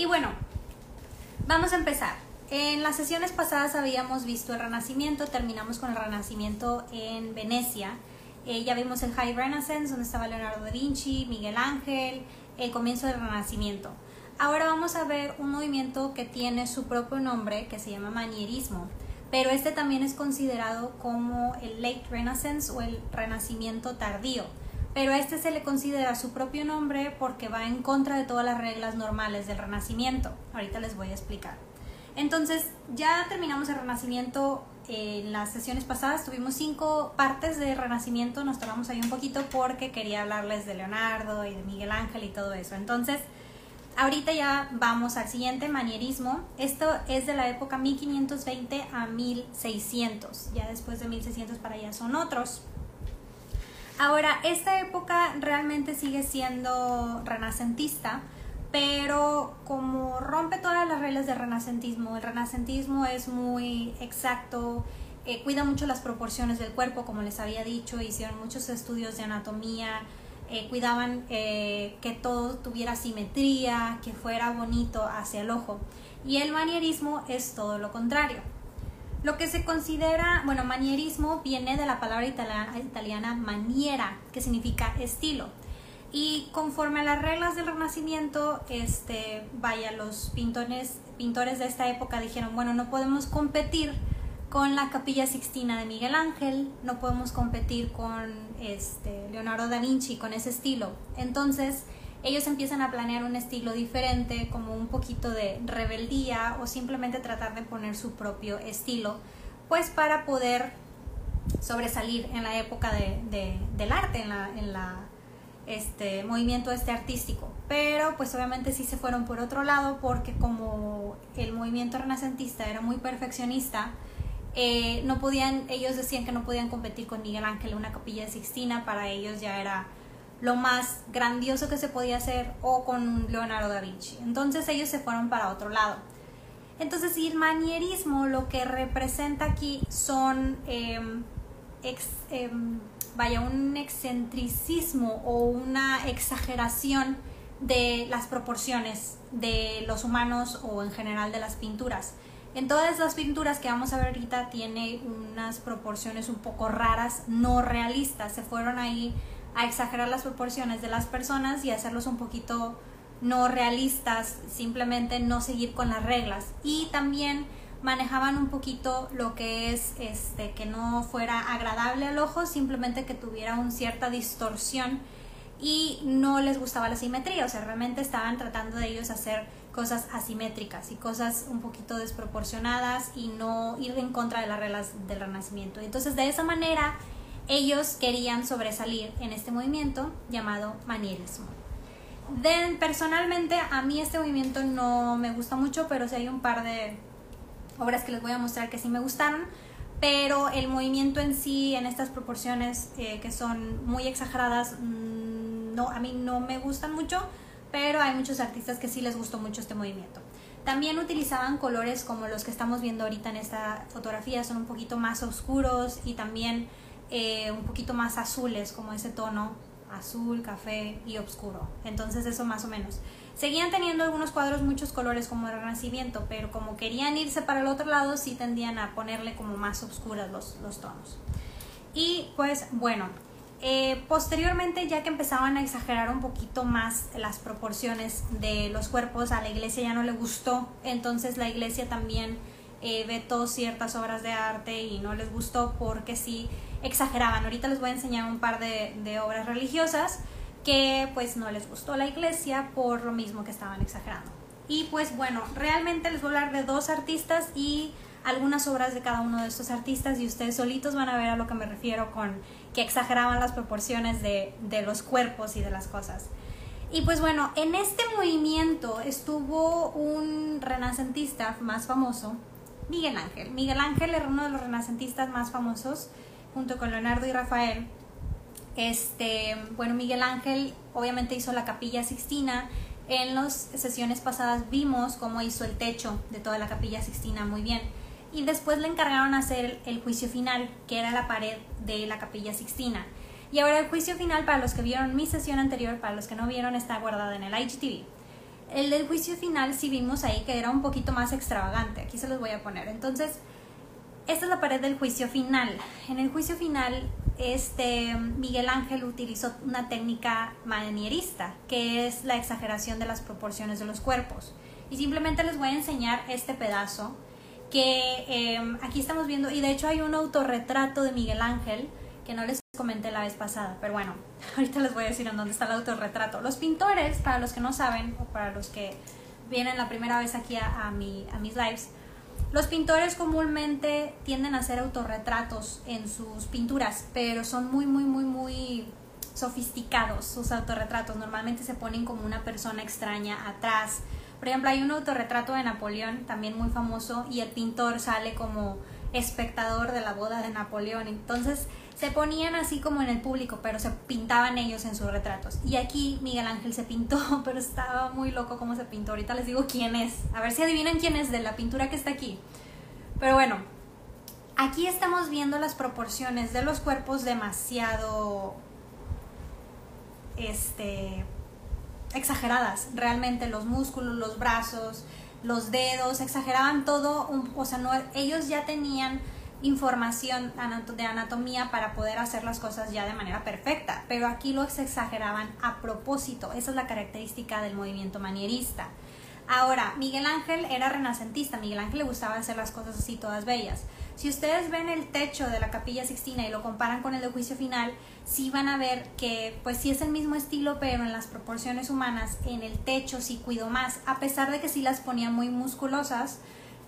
Y bueno, vamos a empezar. En las sesiones pasadas habíamos visto el Renacimiento, terminamos con el Renacimiento en Venecia. Eh, ya vimos el High Renaissance, donde estaba Leonardo da Vinci, Miguel Ángel, el comienzo del Renacimiento. Ahora vamos a ver un movimiento que tiene su propio nombre, que se llama manierismo, pero este también es considerado como el Late Renaissance o el Renacimiento tardío. Pero a este se le considera su propio nombre porque va en contra de todas las reglas normales del Renacimiento. Ahorita les voy a explicar. Entonces, ya terminamos el Renacimiento en las sesiones pasadas. Tuvimos cinco partes de Renacimiento. Nos tomamos ahí un poquito porque quería hablarles de Leonardo y de Miguel Ángel y todo eso. Entonces, ahorita ya vamos al siguiente manierismo. Esto es de la época 1520 a 1600. Ya después de 1600 para allá son otros. Ahora, esta época realmente sigue siendo renacentista pero como rompe todas las reglas del renacentismo, el renacentismo es muy exacto, eh, cuida mucho las proporciones del cuerpo, como les había dicho, hicieron muchos estudios de anatomía, eh, cuidaban eh, que todo tuviera simetría, que fuera bonito hacia el ojo. Y el manierismo es todo lo contrario. Lo que se considera, bueno, manierismo viene de la palabra italiana, italiana maniera, que significa estilo. Y conforme a las reglas del Renacimiento, este, vaya, los pintores, pintores de esta época dijeron, bueno, no podemos competir con la Capilla Sixtina de Miguel Ángel, no podemos competir con este, Leonardo da Vinci, con ese estilo. Entonces, ellos empiezan a planear un estilo diferente, como un poquito de rebeldía o simplemente tratar de poner su propio estilo, pues para poder sobresalir en la época de, del arte, en la, en la este movimiento este artístico. Pero pues obviamente sí se fueron por otro lado porque como el movimiento renacentista era muy perfeccionista, eh, no podían, ellos decían que no podían competir con Miguel Ángel una capilla de Sixtina, para ellos ya era lo más grandioso que se podía hacer o con Leonardo da Vinci. Entonces ellos se fueron para otro lado. Entonces el manierismo lo que representa aquí son em, em, vaya, un excentricismo o una exageración de las proporciones de los humanos o en general de las pinturas. En todas las pinturas que vamos a ver ahorita tiene unas proporciones un poco raras, no realistas. Se fueron ahí a exagerar las proporciones de las personas y hacerlos un poquito no realistas, simplemente no seguir con las reglas. Y también manejaban un poquito lo que es este que no fuera agradable al ojo, simplemente que tuviera una cierta distorsión y no les gustaba la simetría, o sea, realmente estaban tratando de ellos hacer cosas asimétricas y cosas un poquito desproporcionadas y no ir en contra de las reglas del renacimiento. Entonces, de esa manera, ellos querían sobresalir en este movimiento llamado manierismo. Personalmente, a mí este movimiento no me gusta mucho, pero sí hay un par de obras que les voy a mostrar que sí me gustaron, pero el movimiento en sí, en estas proporciones eh, que son muy exageradas, mm, no, a mí no me gustan mucho, pero hay muchos artistas que sí les gustó mucho este movimiento. También utilizaban colores como los que estamos viendo ahorita en esta fotografía, son un poquito más oscuros y también eh, un poquito más azules, como ese tono azul, café y oscuro. Entonces eso más o menos. Seguían teniendo algunos cuadros muchos colores como el Renacimiento, pero como querían irse para el otro lado, sí tendían a ponerle como más oscuras los, los tonos. Y pues bueno, eh, posteriormente ya que empezaban a exagerar un poquito más las proporciones de los cuerpos, a la iglesia ya no le gustó, entonces la iglesia también eh, vetó ciertas obras de arte y no les gustó porque sí exageraban. Ahorita les voy a enseñar un par de, obras religiosas que pues no les gustó la iglesia por lo mismo que estaban exagerando. Y pues bueno, realmente les voy a hablar de dos artistas y algunas obras de cada uno de estos artistas y ustedes solitos van a ver a lo que me refiero con que exageraban las proporciones de, de los cuerpos y de las cosas. Y pues bueno, en este movimiento estuvo un renacentista más famoso, Miguel Ángel. Miguel Ángel era uno de los renacentistas más famosos, junto con Leonardo y Rafael. Este, bueno, Miguel Ángel obviamente hizo la capilla Sixtina. En las sesiones pasadas vimos cómo hizo el techo de toda la capilla Sixtina muy bien. Y después le encargaron hacer el juicio final, que era la pared de la capilla Sixtina. Y ahora el juicio final, para los que vieron mi sesión anterior, para los que no vieron, está guardada en el IGTV. El del juicio final sí vimos ahí que era un poquito más extravagante. Aquí se los voy a poner. Entonces, esta es la pared del juicio final. En el juicio final, este Miguel Ángel utilizó una técnica manierista, que es la exageración de las proporciones de los cuerpos. Y simplemente les voy a enseñar este pedazo que em, aquí estamos viendo, y de hecho hay un autorretrato de Miguel Ángel que no les comenté la vez pasada, pero bueno, ahorita les voy a decir en dónde está el autorretrato. Los pintores, para los que no saben, o para los que vienen la primera vez aquí a, a, mi, a mis lives, los pintores comúnmente tienden a hacer autorretratos en sus pinturas, pero son muy, muy, muy, muy sofisticados sus autorretratos. Normalmente se ponen como una persona extraña atrás por ejemplo, hay un autorretrato de Napoleón, también muy famoso, y el pintor sale como espectador de la boda de Napoleón. Entonces se ponían así como en el público, pero se pintaban ellos en sus retratos. Y aquí Miguel Ángel se pintó, pero estaba muy loco cómo se pintó. Ahorita les digo quién es. A ver si adivinan quién es de la pintura que está aquí. Pero bueno, aquí estamos viendo las proporciones de los cuerpos demasiado este exageradas, realmente los músculos, los brazos, los dedos, exageraban todo, o sea, no, ellos ya tenían información de anatomía para poder hacer las cosas ya de manera perfecta, pero aquí los exageraban a propósito, esa es la característica del movimiento manierista. Ahora, Miguel Ángel era renacentista, Miguel Ángel le gustaba hacer las cosas así todas bellas. Si ustedes ven el techo de la capilla Sixtina y lo comparan con el de juicio final, sí van a ver que pues sí es el mismo estilo, pero en las proporciones humanas, en el techo sí cuido más, a pesar de que sí las ponía muy musculosas,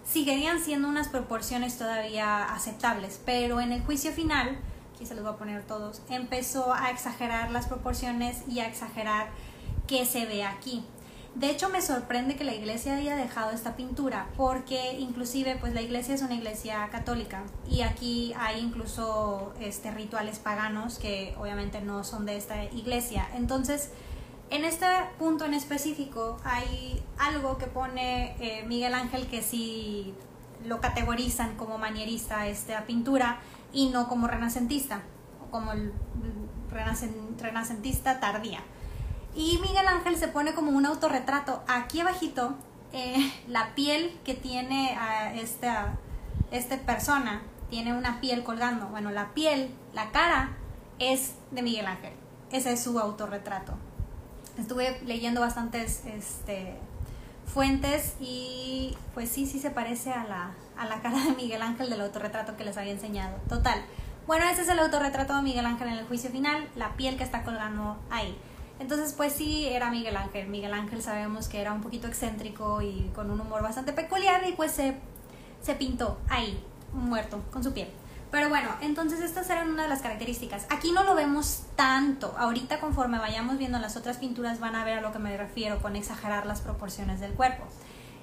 seguirían siendo unas proporciones todavía aceptables, pero en el juicio final, aquí se los voy a poner todos, empezó a exagerar las proporciones y a exagerar qué se ve aquí. De hecho, me sorprende que la iglesia haya dejado esta pintura, porque inclusive, pues la iglesia es una iglesia católica y aquí hay incluso este, rituales paganos que obviamente no son de esta iglesia. Entonces, en este punto en específico hay algo que pone eh, Miguel Ángel que sí lo categorizan como manierista esta pintura y no como renacentista, o como el renacentista tardía. Y Miguel Ángel se pone como un autorretrato. Aquí abajito, eh, la piel que tiene a esta, esta persona, tiene una piel colgando. Bueno, la piel, la cara, es de Miguel Ángel. Ese es su autorretrato. Estuve leyendo bastantes este, fuentes y pues sí, sí se parece a la, a la cara de Miguel Ángel del autorretrato que les había enseñado. Total. Bueno, ese es el autorretrato de Miguel Ángel en el juicio final, la piel que está colgando ahí. Entonces, pues sí, era Miguel Ángel. Miguel Ángel sabemos que era un poquito excéntrico y con un humor bastante peculiar y pues se, se pintó ahí, muerto, con su piel. Pero bueno, entonces estas eran una de las características. Aquí no lo vemos tanto. Ahorita conforme vayamos viendo las otras pinturas van a ver a lo que me refiero con exagerar las proporciones del cuerpo.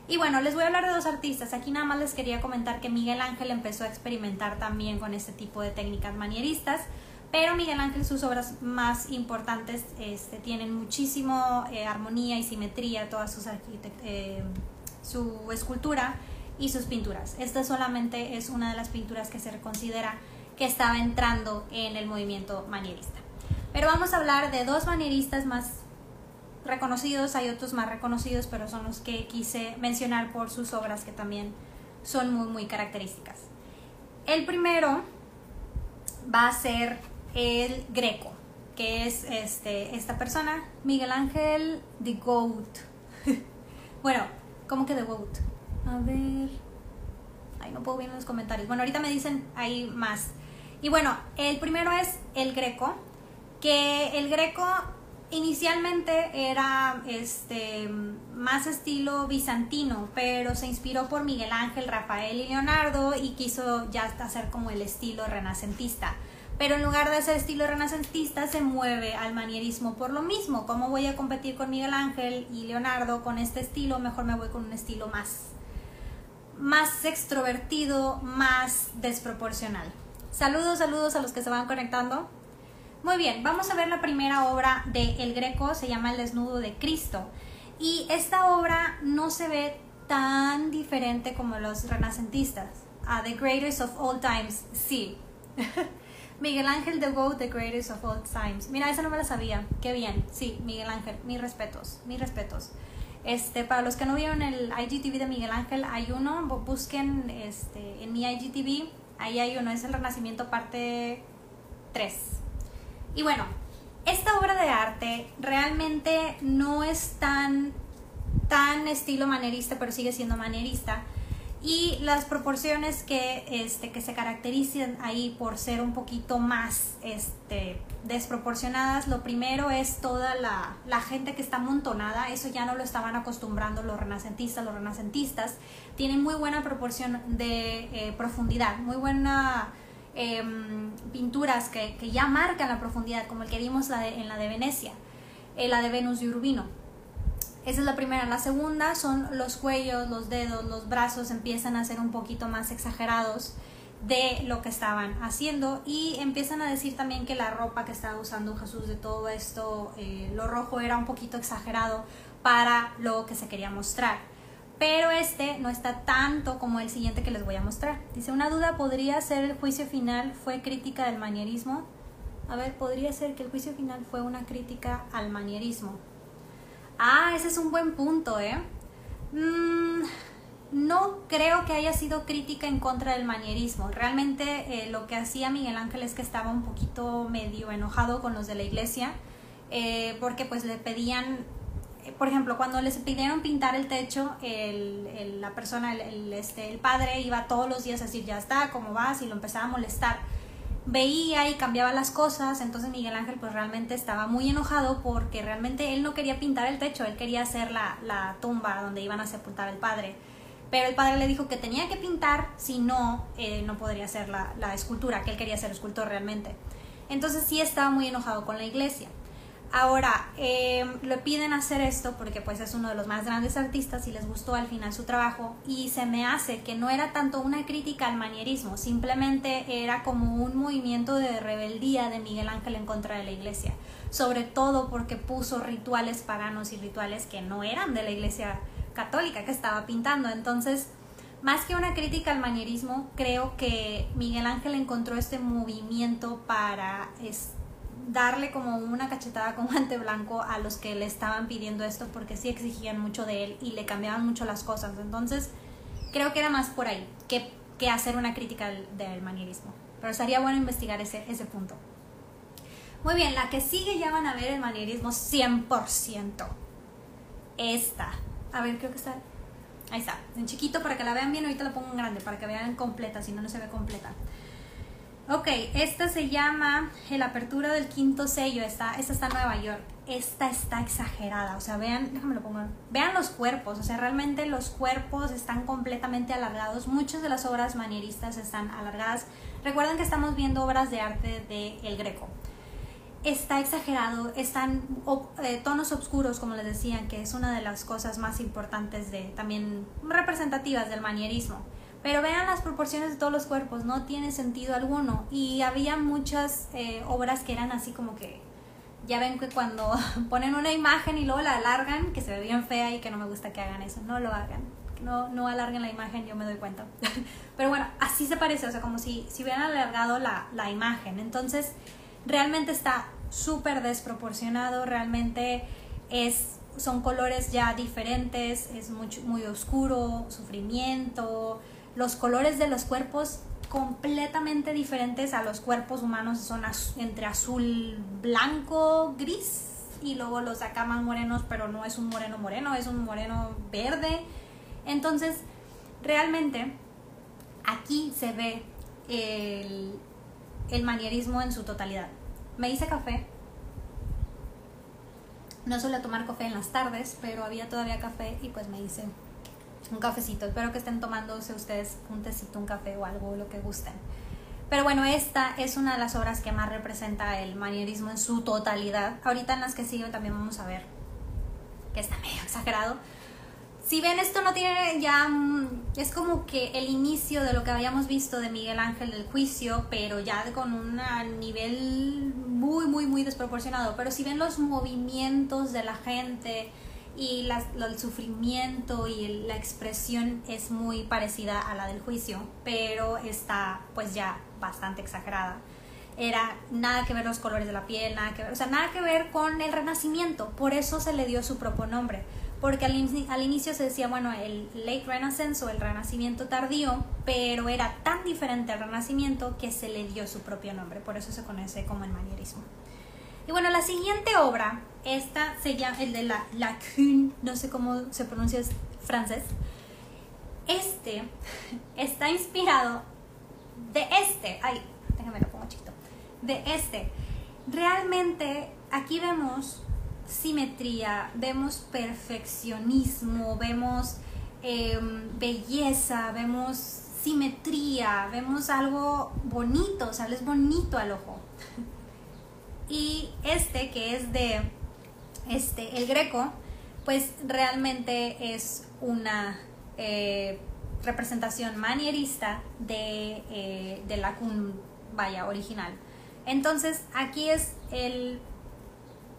Y bueno, les voy a hablar de dos artistas. Aquí nada más les quería comentar que Miguel Ángel empezó a experimentar también con este tipo de técnicas manieristas. Pero Miguel Ángel, sus obras más importantes este, tienen muchísimo eh, armonía y simetría, toda sus eh, su escultura y sus pinturas. Esta solamente es una de las pinturas que se considera que estaba entrando en el movimiento manierista. Pero vamos a hablar de dos manieristas más reconocidos, hay otros más reconocidos, pero son los que quise mencionar por sus obras que también son muy, muy características. El primero va a ser el Greco, que es este, esta persona, Miguel Ángel de Goat. bueno, ¿cómo que de Goat? A ver. Ay, no puedo ver en los comentarios. Bueno, ahorita me dicen ahí más. Y bueno, el primero es el Greco, que el Greco inicialmente era este más estilo bizantino, pero se inspiró por Miguel Ángel, Rafael y Leonardo y quiso ya hacer como el estilo renacentista pero en lugar de hacer estilo renacentista se mueve al manierismo por lo mismo. ¿Cómo voy a competir con Miguel Ángel y Leonardo con este estilo? Mejor me voy con un estilo más, más extrovertido, más desproporcional. Saludos, saludos a los que se van conectando. Muy bien, vamos a ver la primera obra de El Greco, se llama El desnudo de Cristo. Y esta obra no se ve tan diferente como los renacentistas. A The Greatest of All Times, sí. Miguel Ángel de Go, The Greatest of All Times. Mira, esa no me la sabía. Qué bien. Sí, Miguel Ángel, mis respetos, mis respetos. Este, para los que no vieron el IGTV de Miguel Ángel, hay uno, busquen este, en mi IGTV, ahí hay uno, es el Renacimiento parte 3. Y bueno, esta obra de arte realmente no es tan, tan estilo manierista, pero sigue siendo manierista y las proporciones que, este, que se caracterizan ahí por ser un poquito más este, desproporcionadas, lo primero es toda la, la, gente que está amontonada, eso ya no lo estaban acostumbrando los renacentistas, los renacentistas. Tienen muy buena proporción de eh, profundidad, muy buena em, pinturas que, que, ya marcan la profundidad, como el que vimos la en la de Venecia, eh, la de Venus de Urbino. Esa es la primera. La segunda son los cuellos, los dedos, los brazos empiezan a ser un poquito más exagerados de lo que estaban haciendo y empiezan a decir también que la ropa que estaba usando Jesús de todo esto, eh, lo rojo era un poquito exagerado para lo que se quería mostrar. Pero este no está tanto como el siguiente que les voy a mostrar. Dice, una duda podría ser el juicio final fue crítica del manierismo. A ver, podría ser que el juicio final fue una crítica al manierismo. Ah, ese es un buen punto, ¿eh? Mm, no creo que haya sido crítica en contra del manierismo. Realmente eh, lo que hacía Miguel Ángel es que estaba un poquito medio enojado con los de la iglesia, eh, porque pues le pedían, eh, por ejemplo, cuando les pidieron pintar el techo, el, la persona, el, este, el padre iba todos los días a decir, ya está, ¿cómo vas? Y lo empezaba a molestar veía y cambiaba las cosas, entonces Miguel Ángel pues realmente estaba muy enojado porque realmente él no quería pintar el techo, él quería hacer la, la tumba donde iban a sepultar al padre. Pero el padre le dijo que tenía que pintar, si no, eh, no podría hacer la, escultura, que él quería ser escultor realmente. Entonces sí estaba muy enojado con la iglesia. Ahora, eh, le piden hacer esto porque pues es uno de los más grandes artistas y les gustó al final su trabajo y se me hace que no era tanto una crítica al manierismo, simplemente era como un movimiento de rebeldía de Miguel Ángel en contra de la iglesia, sobre todo porque puso rituales paganos y rituales que no eran de la iglesia católica que estaba pintando, entonces más que una crítica al manierismo, creo que Miguel Ángel encontró este movimiento para darle como una cachetada con guante blanco a los que le estaban pidiendo esto porque sí exigían mucho de él y le cambiaban mucho las cosas. Entonces, creo que era más por ahí que, hacer una crítica del, del, manierismo. Pero estaría bueno investigar ese, ese punto. Muy bien, la que sigue ya van a ver el manierismo 100%. Esta. A ver, creo que está... Ahí está, en chiquito para que la vean bien, ahorita la pongo en grande para que vean completa, si no, no se ve completa. Ok, esta se llama La apertura del quinto sello. Esta, esta está en Nueva York. Esta está exagerada. O sea, vean, déjame lo pongo. Vean los cuerpos. O sea, realmente los cuerpos están completamente alargados. Muchas de las obras manieristas están alargadas. Recuerden que estamos viendo obras de arte de El Greco. Está exagerado, están eh, tonos oscuros, como les decía, que es una de las cosas más importantes de también representativas del manierismo pero vean las proporciones de todos los cuerpos, no tiene sentido alguno. Y había muchas eh, obras que eran así como que, ya ven que cuando ponen una imagen y luego la alargan, que se ve bien fea y que no me gusta que hagan eso, no lo hagan. No, no alarguen la imagen, yo me doy cuenta. Pero bueno, así se parece, o sea, como si, si hubieran alargado la, la imagen. Entonces, realmente está súper desproporcionado, realmente es son colores ya diferentes, es mucho, muy oscuro, sufrimiento, los colores de los cuerpos completamente diferentes a los cuerpos humanos son entre azul, blanco, gris y luego los acá más morenos, pero no es un moreno moreno, es un moreno verde. Entonces, realmente aquí se ve el, el manierismo en su totalidad. Me hice café. No suelo tomar café en las tardes, pero había todavía café y pues me hice un cafecito. Espero que estén tomándose ustedes un tecito, un café o algo, lo que gusten. Pero bueno, esta es una de las obras que más representa el manierismo en su totalidad. Ahorita en las que siguen también vamos a ver que está medio exagerado. Si ven, esto no tiene ya... Es como que el inicio de lo que habíamos visto de Miguel Ángel del juicio, pero ya con un nivel muy, muy, muy desproporcionado. Pero si ven los movimientos de la gente, y el sufrimiento y la expresión es muy parecida a la del juicio, pero está pues ya bastante exagerada. Era nada que ver los colores de la piel, nada que ver, o sea, nada que ver con el renacimiento, por eso se le dio su propio nombre, porque al, inicio se decía, bueno, el late renaissance o el renacimiento tardío, pero era tan diferente al renacimiento que se le dio su propio nombre, por eso se conoce como el manierismo. Y bueno, la siguiente obra, esta se llama el de la Lacune, no sé cómo se pronuncia es francés. Este está inspirado de este, ay, déjame lo pongo chiquito, de este. Realmente aquí vemos simetría, vemos perfeccionismo, vemos em, belleza, vemos simetría, vemos algo bonito, o sea, es bonito al ojo. Y este que es de este, el greco, pues realmente es una eh, representación manierista de, eh, de la vaya original. Entonces aquí es el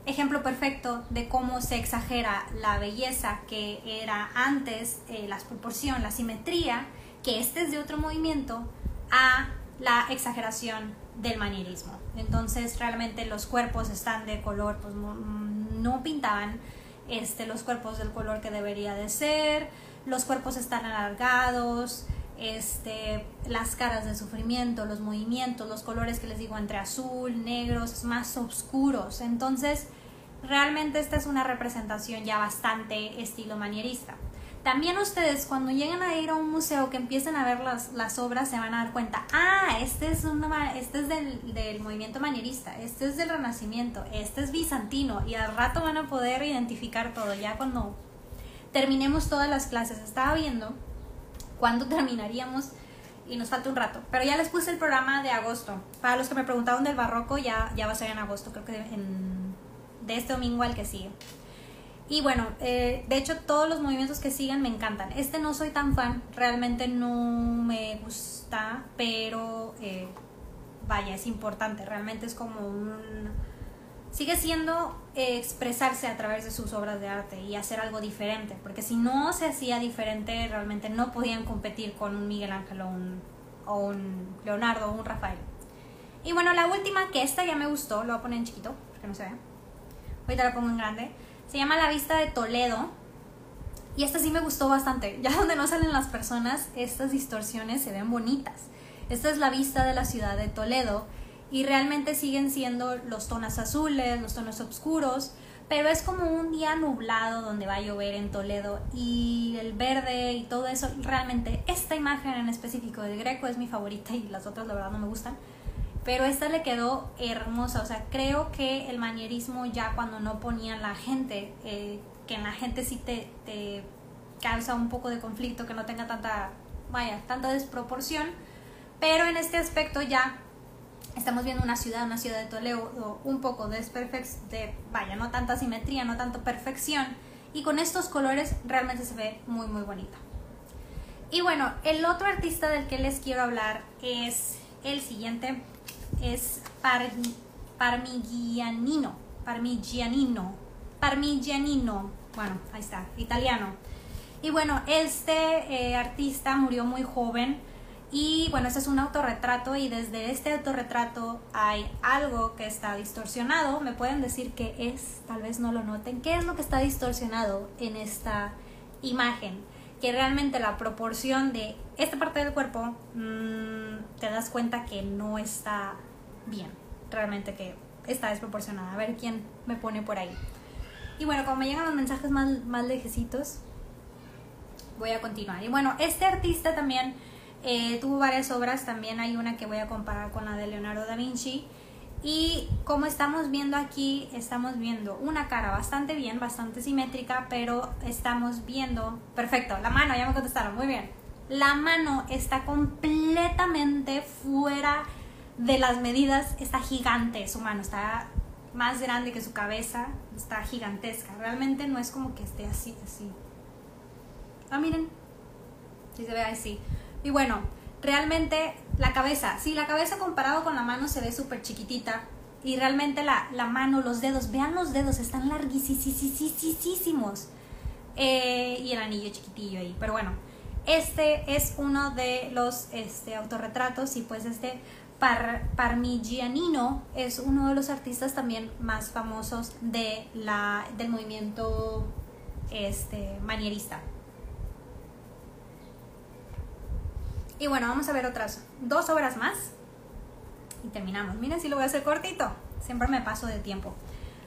ejemplo perfecto de cómo se exagera la belleza que era antes, eh, la proporción, la simetría, que este es de otro movimiento, a la exageración del manierismo. Entonces realmente los cuerpos están de color, pues no, pintaban este, los cuerpos del color que debería de ser, los cuerpos están alargados, este, las caras de sufrimiento, los movimientos, los colores que les digo entre azul, negros, más oscuros. Entonces, realmente esta es una representación ya bastante estilo manierista. También ustedes cuando lleguen a ir a un museo que empiecen a ver las, las obras se van a dar cuenta, ah, este es, una, este es del, del, movimiento manierista, este es del renacimiento, este es bizantino y al rato van a poder identificar todo ya cuando terminemos todas las clases. Estaba viendo cuándo terminaríamos y nos falta un rato, pero ya les puse el programa de agosto. Para los que me preguntaron del barroco ya, ya va a ser en agosto, creo que en, de este domingo al que sigue. Y bueno, eh, de hecho todos los movimientos que siguen me encantan. Este no soy tan fan, realmente no me gusta, pero eh, vaya, es importante. Realmente es como un... Sigue siendo eh, expresarse a través de sus obras de arte y hacer algo diferente, porque si no se hacía diferente, realmente no podían competir con un Miguel Ángel o un, Leonardo o un Rafael. Y bueno, la última, que esta ya me gustó, lo voy a poner en chiquito, porque no se ve. Ahorita la pongo en grande se llama La Vista de Toledo. Y esta sí me gustó bastante. Ya donde no salen las personas, estas distorsiones se ven bonitas. Esta es la vista de la ciudad de Toledo. Y realmente siguen siendo los tonos azules, los tonos oscuros. Pero es como un día nublado donde va a llover en Toledo. Y el verde y todo eso. Realmente esta imagen en específico del Greco es mi favorita y las otras la verdad no me gustan pero esta le quedó hermosa, o sea, creo que el manierismo ya cuando no ponían la gente, eh, que en la gente sí te, te causa un poco de conflicto, que no tenga tanta, vaya, tanta desproporción, pero en este aspecto ya estamos viendo una ciudad, una ciudad de Toledo, un poco de, de, vaya, no tanta simetría, no tanto perfección, y con estos colores realmente se ve muy, muy bonita. Y bueno, el otro artista del que les quiero hablar es el siguiente, es Parmigianino, Parmigianino, Parmigianino, bueno, ahí está, italiano. Y bueno, este eh, artista murió muy joven y bueno, este es un autorretrato y desde este autorretrato hay algo que está distorsionado. Me pueden decir qué es, tal vez no lo noten. ¿Qué es lo que está distorsionado en esta imagen? Que realmente la proporción de esta parte del cuerpo mmm, te das cuenta que no está bien, realmente que está desproporcionada. A ver quién me pone por ahí. Y bueno, como me llegan los mensajes más, más lejecitos, voy a continuar. Y bueno, este artista también eh, tuvo varias obras, también hay una que voy a comparar con la de Leonardo da Vinci. Y como estamos viendo aquí, estamos viendo una cara bastante bien, bastante simétrica, pero estamos viendo, perfecto, la mano, ya me contestaron, muy bien. La mano está completamente fuera de las medidas está gigante su mano, está más grande que su cabeza, está gigantesca. Realmente no es como que esté así, así. Ah, miren, si se ve así. Y bueno, realmente la cabeza, sí, la cabeza comparado con la mano se ve súper chiquitita. Y realmente la, la, mano, los dedos, vean los dedos, están larguísimos. Eh, y el anillo chiquitillo ahí. Pero bueno, este es uno de los este, autorretratos y pues este Parmigianino es uno de los artistas también más famosos de la, del movimiento este, manierista. Y bueno, vamos a ver otras dos obras más y terminamos. Miren si lo voy a hacer cortito, siempre me paso de tiempo.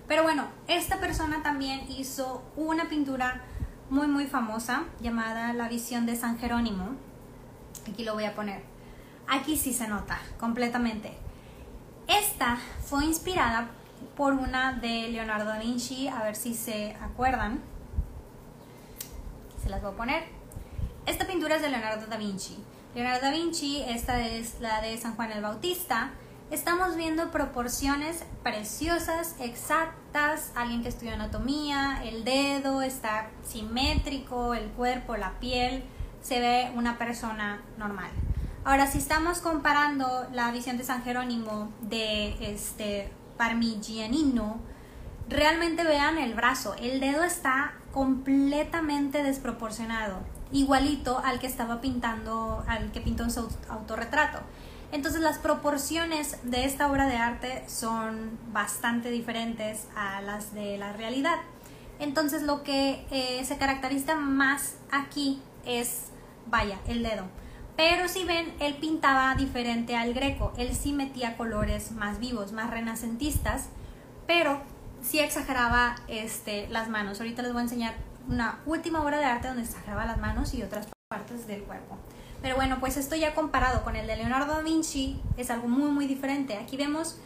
Pero bueno, esta persona también hizo una pintura muy muy famosa llamada La visión de San Jerónimo. Aquí lo voy a poner. Aquí sí se nota completamente. Esta fue inspirada por una de Leonardo da Vinci, a ver si se acuerdan. Se las voy a poner. Esta pintura es de Leonardo da Vinci. Leonardo da Vinci, esta es la de San Juan el Bautista. Estamos viendo proporciones preciosas, exactas, alguien que estudió anatomía, el dedo está simétrico, el cuerpo, la piel, se ve una persona normal. Ahora, si estamos comparando la visión de San Jerónimo de este Parmigianino, realmente vean el brazo, el dedo está completamente desproporcionado, igualito al que estaba pintando, al que pintó en su autorretrato. Entonces las proporciones de esta obra de arte son bastante diferentes a las de la realidad. Entonces lo que eh, se caracteriza más aquí es, vaya, el dedo. Pero si ven, él pintaba diferente al greco. Él sí metía colores más vivos, más renacentistas, pero sí exageraba este, las manos. Ahorita les voy a enseñar una última obra de arte donde exageraba las manos y otras partes del cuerpo. Pero bueno, pues esto ya comparado con el de Leonardo da Vinci es algo muy muy diferente. Aquí vemos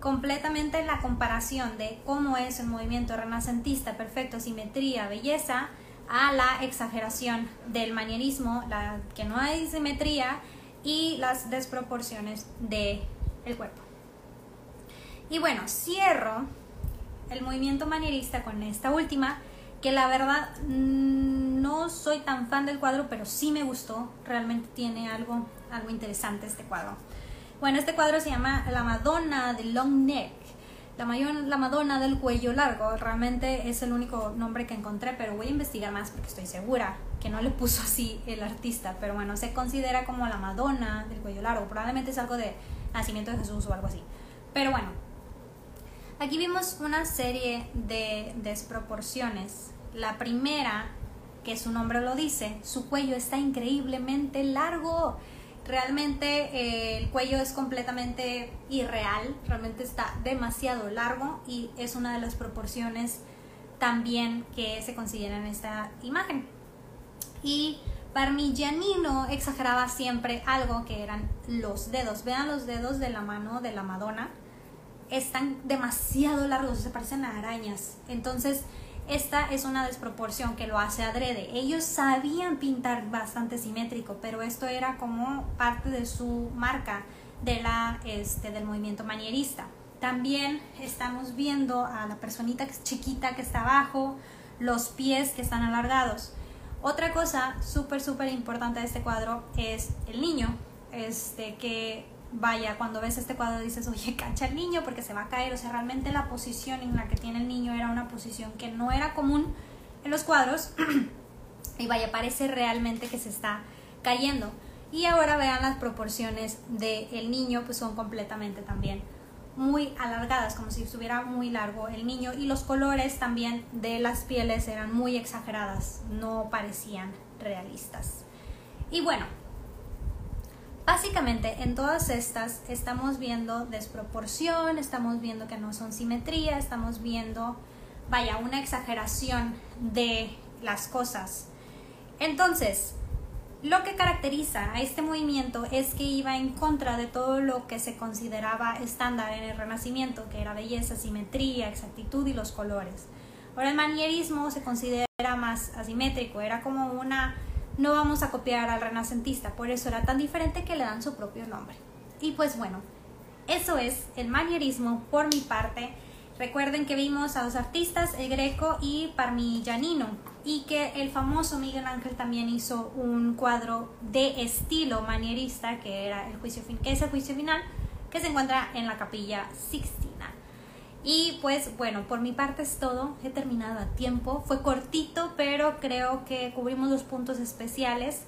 completamente la comparación de cómo es el movimiento renacentista, perfecto, simetría, belleza, a la exageración del manierismo, la que no hay simetría y las desproporciones del el cuerpo. Y bueno, cierro el movimiento manierista con esta última, que la verdad mm, no soy tan fan del cuadro, pero sí me gustó, realmente tiene algo, algo interesante este cuadro. Bueno, este cuadro se llama La Madonna de Long Neck la, mayor, la Madonna del cuello largo realmente es el único nombre que encontré, pero voy a investigar más porque estoy segura que no le puso así el artista. Pero bueno, se considera como la Madonna del cuello largo. Probablemente es algo de nacimiento de Jesús o algo así. Pero bueno, aquí vimos una serie de desproporciones. La primera, que su nombre lo dice, su cuello está increíblemente largo realmente eh, el cuello es completamente irreal, realmente está demasiado largo y es una de las proporciones también que se considera en esta imagen. Y Parmigianino exageraba siempre algo que eran los dedos. Vean los dedos de la mano de la Madonna. Están demasiado largos, se parecen a arañas. Entonces, esta es una desproporción que lo hace adrede. Ellos sabían pintar bastante simétrico, pero esto era como parte de su marca de la, este, del movimiento manierista. También estamos viendo a la personita chiquita que está abajo, los pies que están alargados. Otra cosa súper, súper importante de este cuadro es el niño, este, que vaya, cuando ves este cuadro dices, oye, cacha el niño porque se va a caer. O sea, realmente la posición en la que tiene el niño era una posición que no era común en los cuadros. y vaya, parece realmente que se está cayendo. Y ahora vean las proporciones del niño, pues son completamente también muy alargadas, como si estuviera muy largo el niño. Y los colores también de las pieles eran muy exageradas, no parecían realistas. Y bueno, Básicamente en todas estas estamos viendo desproporción, estamos viendo que no son simetría, estamos viendo, vaya, una exageración de las cosas. Entonces, lo que caracteriza a este movimiento es que iba en contra de todo lo que se consideraba estándar en el Renacimiento, que era belleza, simetría, exactitud y los colores. Ahora el manierismo se considera más asimétrico, era como una no vamos a copiar al renacentista, por eso era tan diferente que le dan su propio nombre. Y pues bueno, eso es el manierismo por mi parte. Recuerden que vimos a dos artistas, el Greco y Parmigianino, y que el famoso Miguel Ángel también hizo un cuadro de estilo manierista, que era el juicio que es el juicio final, que se encuentra en la capilla Sixtina. Y pues bueno, por mi parte es todo. He terminado a tiempo. Fue cortito, pero creo que cubrimos los puntos especiales.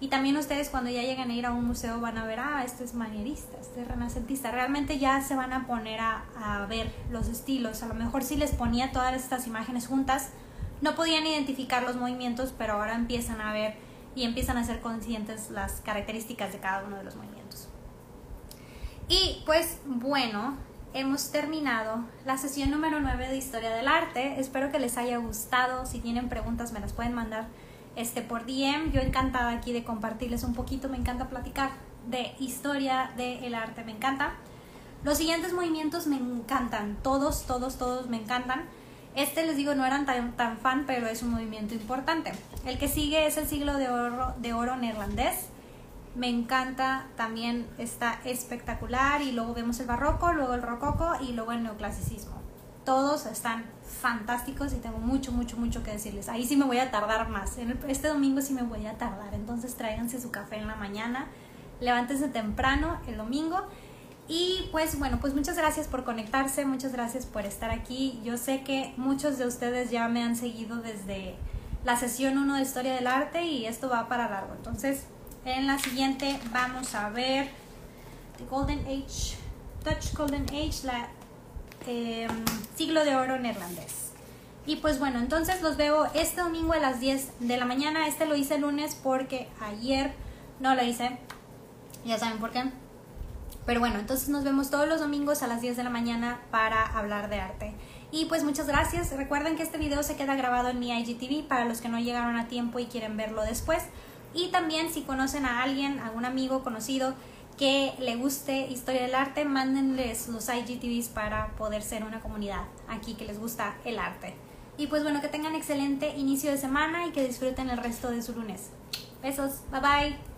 Y también ustedes cuando ya lleguen a ir a un museo van a ver, ah, este es manierista, este es renacentista. Realmente ya se van a poner a, a ver los estilos. A lo mejor si les ponía todas estas imágenes juntas, no podían identificar los movimientos, pero ahora empiezan a ver y empiezan a ser conscientes las características de cada uno de los movimientos. Y pues bueno, hemos terminado la sesión número 9 de Historia del Arte. Espero que les haya gustado. Si tienen preguntas me las pueden mandar este, por DM. Yo encantada aquí de compartirles un poquito. Me encanta platicar de historia del arte. Me encanta. Los siguientes movimientos me encantan. Todos, todos, todos me encantan. Este les digo no eran tan, tan fan, pero es un movimiento importante. El que sigue es el siglo de oro, de oro neerlandés. Me encanta, también está espectacular y luego vemos el barroco, luego el rococo y luego el neoclasicismo. Todos están fantásticos y tengo mucho, mucho, mucho que decirles. Ahí sí me voy a tardar más. este domingo sí me voy a tardar. Entonces tráiganse su café en la mañana, levántense temprano el domingo y pues bueno, pues muchas gracias por conectarse, muchas gracias por estar aquí. Yo sé que muchos de ustedes ya me han seguido desde la sesión 1 de Historia del Arte y esto va para largo. Entonces, en la siguiente vamos a ver The Golden Age, Dutch Golden Age, la em, siglo de oro neerlandés. Y pues bueno, entonces los veo este domingo a las 10 de la mañana. Este lo hice el lunes porque ayer no lo hice. Ya saben por qué pero bueno, entonces nos vemos todos los domingos a las 10 de la mañana para hablar de arte. Y pues muchas gracias. Recuerden que este video se queda grabado en mi IGTV para los que no llegaron a tiempo y quieren verlo después. Y también si conocen a alguien, algún amigo conocido que le guste historia del arte, mándenles los IGTVs para poder ser una comunidad aquí que les gusta el arte. Y pues bueno, que tengan excelente inicio de semana y que disfruten el resto de su lunes. Besos, bye bye.